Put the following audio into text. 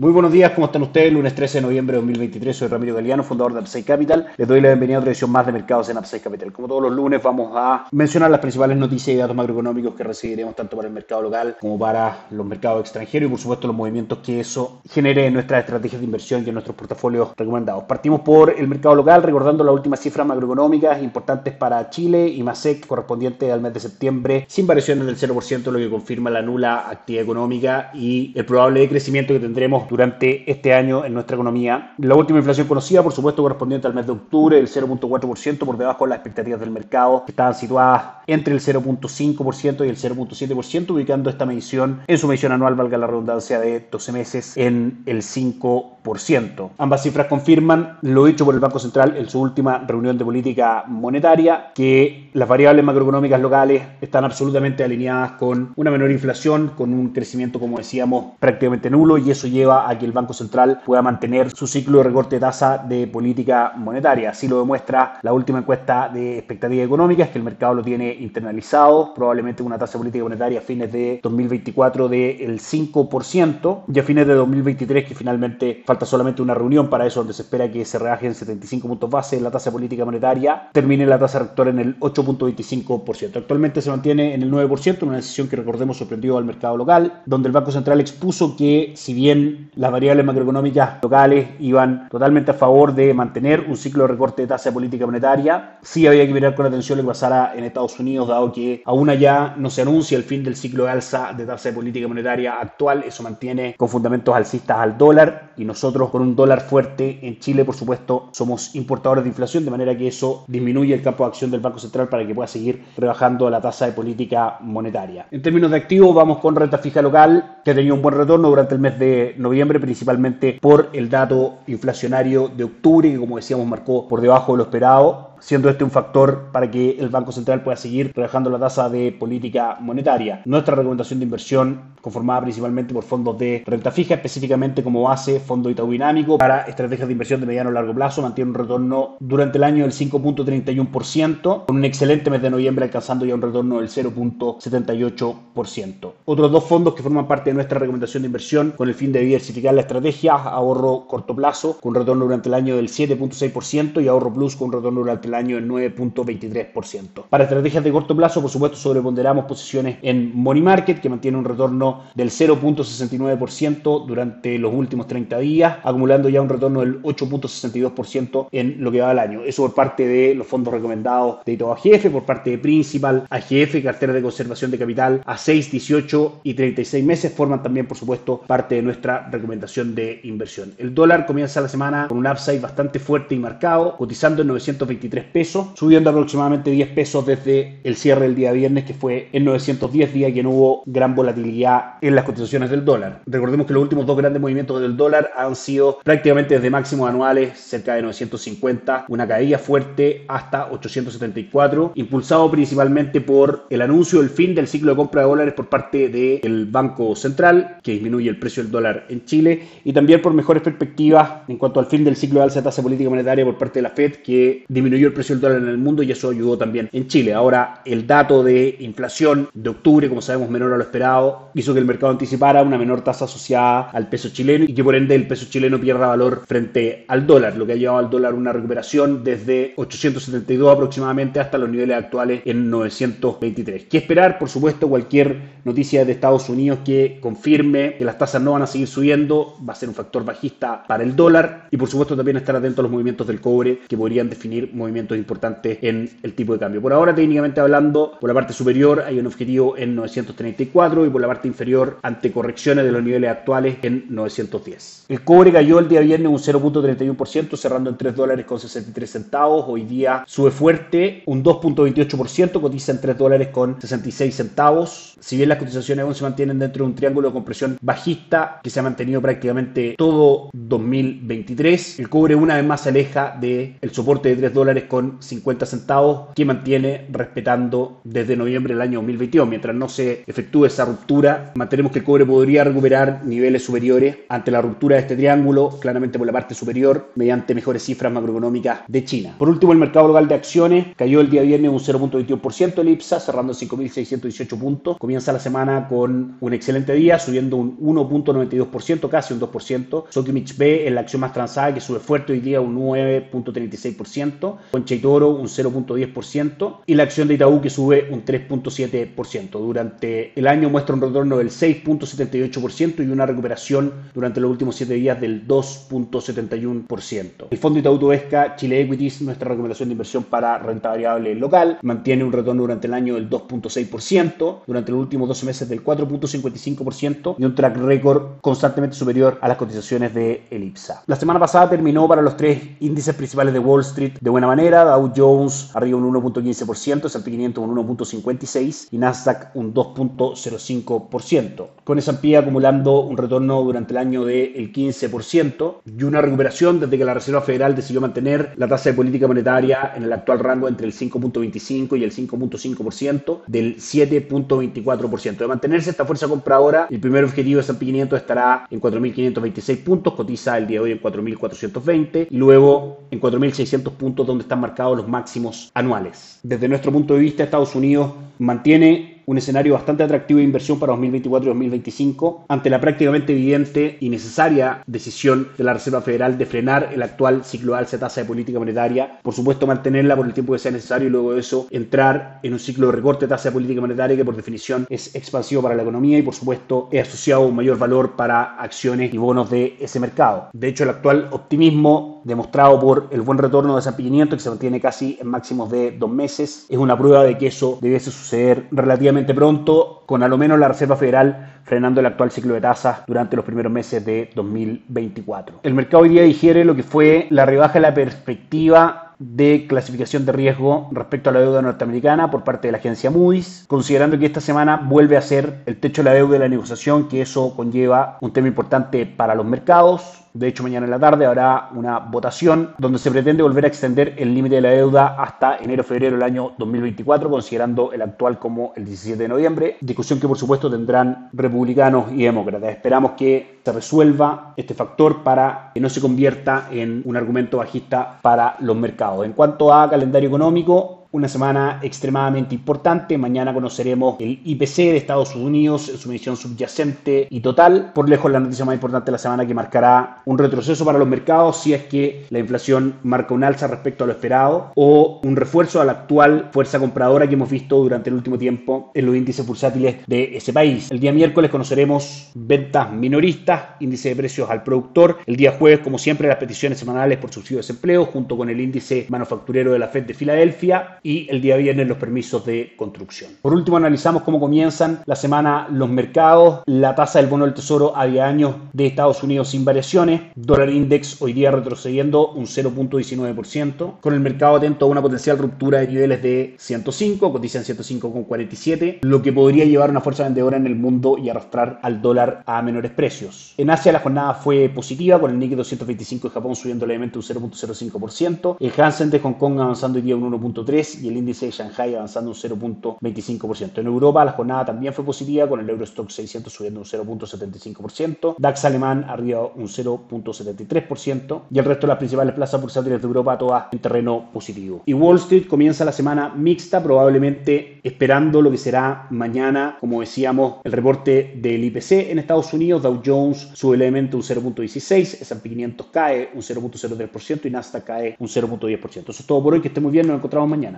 Muy buenos días, ¿cómo están ustedes? Lunes 13 de noviembre de 2023, soy Ramiro Galeano, fundador de Upside Capital. Les doy la bienvenida a otra edición más de Mercados en Upside Capital. Como todos los lunes vamos a mencionar las principales noticias y datos macroeconómicos que recibiremos tanto para el mercado local como para los mercados extranjeros y por supuesto los movimientos que eso genere en nuestras estrategias de inversión y en nuestros portafolios recomendados. Partimos por el mercado local, recordando las últimas cifras macroeconómicas importantes para Chile y MASEC correspondiente al mes de septiembre, sin variaciones del 0%, lo que confirma la nula actividad económica y el probable crecimiento que tendremos durante este año en nuestra economía. La última inflación conocida, por supuesto, correspondiente al mes de octubre, el 0.4% por debajo de las expectativas del mercado, que estaban situadas entre el 0.5% y el 0.7%, ubicando esta medición en su medición anual, valga la redundancia, de 12 meses en el 5%. Ambas cifras confirman lo dicho por el Banco Central en su última reunión de política monetaria, que las variables macroeconómicas locales están absolutamente alineadas con una menor inflación, con un crecimiento, como decíamos, prácticamente nulo, y eso lleva a que el Banco Central pueda mantener su ciclo de recorte de tasa de política monetaria. Así lo demuestra la última encuesta de expectativas económicas, que el mercado lo tiene internalizado, probablemente una tasa de política monetaria a fines de 2024 del 5% y a fines de 2023 que finalmente falta solamente una reunión para eso donde se espera que se rebaje en 75 puntos base la tasa de política monetaria, termine la tasa rectora en el 8.25%. Actualmente se mantiene en el 9%, una decisión que recordemos sorprendió al mercado local, donde el Banco Central expuso que si bien las variables macroeconómicas locales iban totalmente a favor de mantener un ciclo de recorte de tasa de política monetaria. Sí había que mirar con atención lo que pasara en Estados Unidos, dado que aún allá no se anuncia el fin del ciclo de alza de tasa de política monetaria actual. Eso mantiene con fundamentos alcistas al dólar y nosotros con un dólar fuerte en Chile, por supuesto, somos importadores de inflación, de manera que eso disminuye el campo de acción del Banco Central para que pueda seguir rebajando la tasa de política monetaria. En términos de activos, vamos con renta fija local, que ha tenido un buen retorno durante el mes de noviembre principalmente por el dato inflacionario de octubre, que como decíamos marcó por debajo de lo esperado siendo este un factor para que el Banco Central pueda seguir rebajando la tasa de política monetaria. Nuestra recomendación de inversión, conformada principalmente por fondos de renta fija, específicamente como base fondo Itaú Dinámico para estrategias de inversión de mediano a largo plazo, mantiene un retorno durante el año del 5.31%, con un excelente mes de noviembre alcanzando ya un retorno del 0.78%. Otros dos fondos que forman parte de nuestra recomendación de inversión con el fin de diversificar la estrategia, ahorro corto plazo con retorno durante el año del 7.6% y ahorro plus con retorno durante el año en 9.23%. Para estrategias de corto plazo, por supuesto, sobreponderamos posiciones en Money Market, que mantiene un retorno del 0.69% durante los últimos 30 días, acumulando ya un retorno del 8.62% en lo que va al año. Eso por parte de los fondos recomendados de Ito AGF, por parte de Principal, AGF, cartera de conservación de capital a 6, 18 y 36 meses, forman también, por supuesto, parte de nuestra recomendación de inversión. El dólar comienza la semana con un upside bastante fuerte y marcado, cotizando en 923 pesos, subiendo aproximadamente 10 pesos desde el cierre del día viernes, que fue en 910 días que no hubo gran volatilidad en las cotizaciones del dólar. Recordemos que los últimos dos grandes movimientos del dólar han sido prácticamente desde máximos anuales cerca de 950, una caída fuerte hasta 874, impulsado principalmente por el anuncio del fin del ciclo de compra de dólares por parte del Banco Central, que disminuye el precio del dólar en Chile, y también por mejores perspectivas en cuanto al fin del ciclo de alza de tasa política monetaria por parte de la Fed, que disminuyó el precio del dólar en el mundo y eso ayudó también en Chile. Ahora, el dato de inflación de octubre, como sabemos, menor a lo esperado, hizo que el mercado anticipara una menor tasa asociada al peso chileno y que por ende el peso chileno pierda valor frente al dólar, lo que ha llevado al dólar una recuperación desde 872 aproximadamente hasta los niveles actuales en 923. ¿Qué esperar? Por supuesto, cualquier noticia de Estados Unidos que confirme que las tasas no van a seguir subiendo va a ser un factor bajista para el dólar y por supuesto también estar atento a los movimientos del cobre que podrían definir movimientos importantes en el tipo de cambio. Por ahora, técnicamente hablando, por la parte superior hay un objetivo en 934 y por la parte inferior, ante correcciones de los niveles actuales, en 910. El cobre cayó el día viernes un 0.31%, cerrando en 3 dólares con 63 centavos. Hoy día sube fuerte, un 2.28%, cotiza en 3 dólares con 66 centavos. Si bien las cotizaciones aún se mantienen dentro de un triángulo de compresión bajista que se ha mantenido prácticamente todo 2023, el cobre una vez más se aleja del soporte de 3 dólares con 50 centavos que mantiene respetando desde noviembre del año 2022. Mientras no se efectúe esa ruptura, mantenemos que el cobre podría recuperar niveles superiores ante la ruptura de este triángulo, claramente por la parte superior, mediante mejores cifras macroeconómicas de China. Por último, el mercado local de acciones cayó el día viernes un 0.21% el IPSA, cerrando en 5.618 puntos. Comienza la semana con un excelente día, subiendo un 1.92%, casi un 2%. Sokimich B es la acción más transada que sube fuerte hoy día un 9.36%. Concha y Toro un 0.10% y la acción de Itaú que sube un 3.7%. Durante el año muestra un retorno del 6.78% y una recuperación durante los últimos 7 días del 2.71%. El fondo Itaú Tuesca Chile Equities, nuestra recomendación de inversión para renta variable local, mantiene un retorno durante el año del 2.6%, durante los últimos 12 meses del 4.55% y un track record constantemente superior a las cotizaciones de Elipsa. La semana pasada terminó para los tres índices principales de Wall Street de buena manera, Dow Jones arriba un 1.15%, S&P 500 un 1.56% y Nasdaq un 2.05%, con S&P acumulando un retorno durante el año del 15% y una recuperación desde que la Reserva Federal decidió mantener la tasa de política monetaria en el actual rango entre el 5.25 y el 5.5% del 7.24%. De mantenerse esta fuerza compradora, el primer objetivo de S&P 500 estará en 4.526 puntos, cotiza el día de hoy en 4.420 y luego en 4.600 puntos donde están marcados los máximos anuales. Desde nuestro punto de vista, Estados Unidos mantiene un escenario bastante atractivo de inversión para 2024 y 2025 ante la prácticamente evidente y necesaria decisión de la Reserva Federal de frenar el actual ciclo de alza de tasa de política monetaria, por supuesto mantenerla por el tiempo que sea necesario y luego de eso entrar en un ciclo de recorte de tasa de política monetaria que por definición es expansivo para la economía y por supuesto es asociado a un mayor valor para acciones y bonos de ese mercado. De hecho, el actual optimismo demostrado por el buen retorno de S&P 500 que se mantiene casi en máximos de dos meses es una prueba de que eso debiese suceder relativamente pronto, con a lo menos la Reserva Federal frenando el actual ciclo de tasas durante los primeros meses de 2024. El mercado hoy día digiere lo que fue la rebaja de la perspectiva de clasificación de riesgo respecto a la deuda norteamericana por parte de la agencia Moody's, considerando que esta semana vuelve a ser el techo de la deuda de la negociación, que eso conlleva un tema importante para los mercados. De hecho, mañana en la tarde habrá una votación donde se pretende volver a extender el límite de la deuda hasta enero-febrero del año 2024, considerando el actual como el 17 de noviembre. Discusión que por supuesto tendrán republicanos y demócratas. Esperamos que se resuelva este factor para que no se convierta en un argumento bajista para los mercados. En cuanto a calendario económico, una semana extremadamente importante. Mañana conoceremos el IPC de Estados Unidos, su medición subyacente y total. Por lejos la noticia más importante de la semana que marcará un retroceso para los mercados si es que la inflación marca un alza respecto a lo esperado o un refuerzo a la actual fuerza compradora que hemos visto durante el último tiempo en los índices bursátiles de ese país. El día miércoles conoceremos ventas minoristas, índice de precios al productor. El día jueves, como siempre, las peticiones semanales por subsidio de desempleo junto con el índice manufacturero de la Fed de Filadelfia y el día viernes los permisos de construcción. Por último, analizamos cómo comienzan la semana los mercados, la tasa del bono del tesoro a 10 años de Estados Unidos sin variaciones, dólar index hoy día retrocediendo un 0.19%, con el mercado atento a una potencial ruptura de niveles de 105, cotizan 105,47, lo que podría llevar una fuerza vendedora en el mundo y arrastrar al dólar a menores precios. En Asia la jornada fue positiva, con el Nikkei 225 de Japón subiendo levemente un 0.05%, el Hansen de Hong Kong avanzando hoy día un 1.3%, y el índice de Shanghai avanzando un 0.25%. En Europa la jornada también fue positiva con el Eurostock 600 subiendo un 0.75%, DAX alemán arriba un 0.73% y el resto de las principales plazas bursátiles de Europa todas en terreno positivo. Y Wall Street comienza la semana mixta, probablemente esperando lo que será mañana, como decíamos, el reporte del IPC en Estados Unidos, Dow Jones sube levemente un 0.16, S&P 500 cae un 0.03% y Nasdaq cae un 0.10%. Eso es todo por hoy, que esté muy bien, nos encontramos mañana.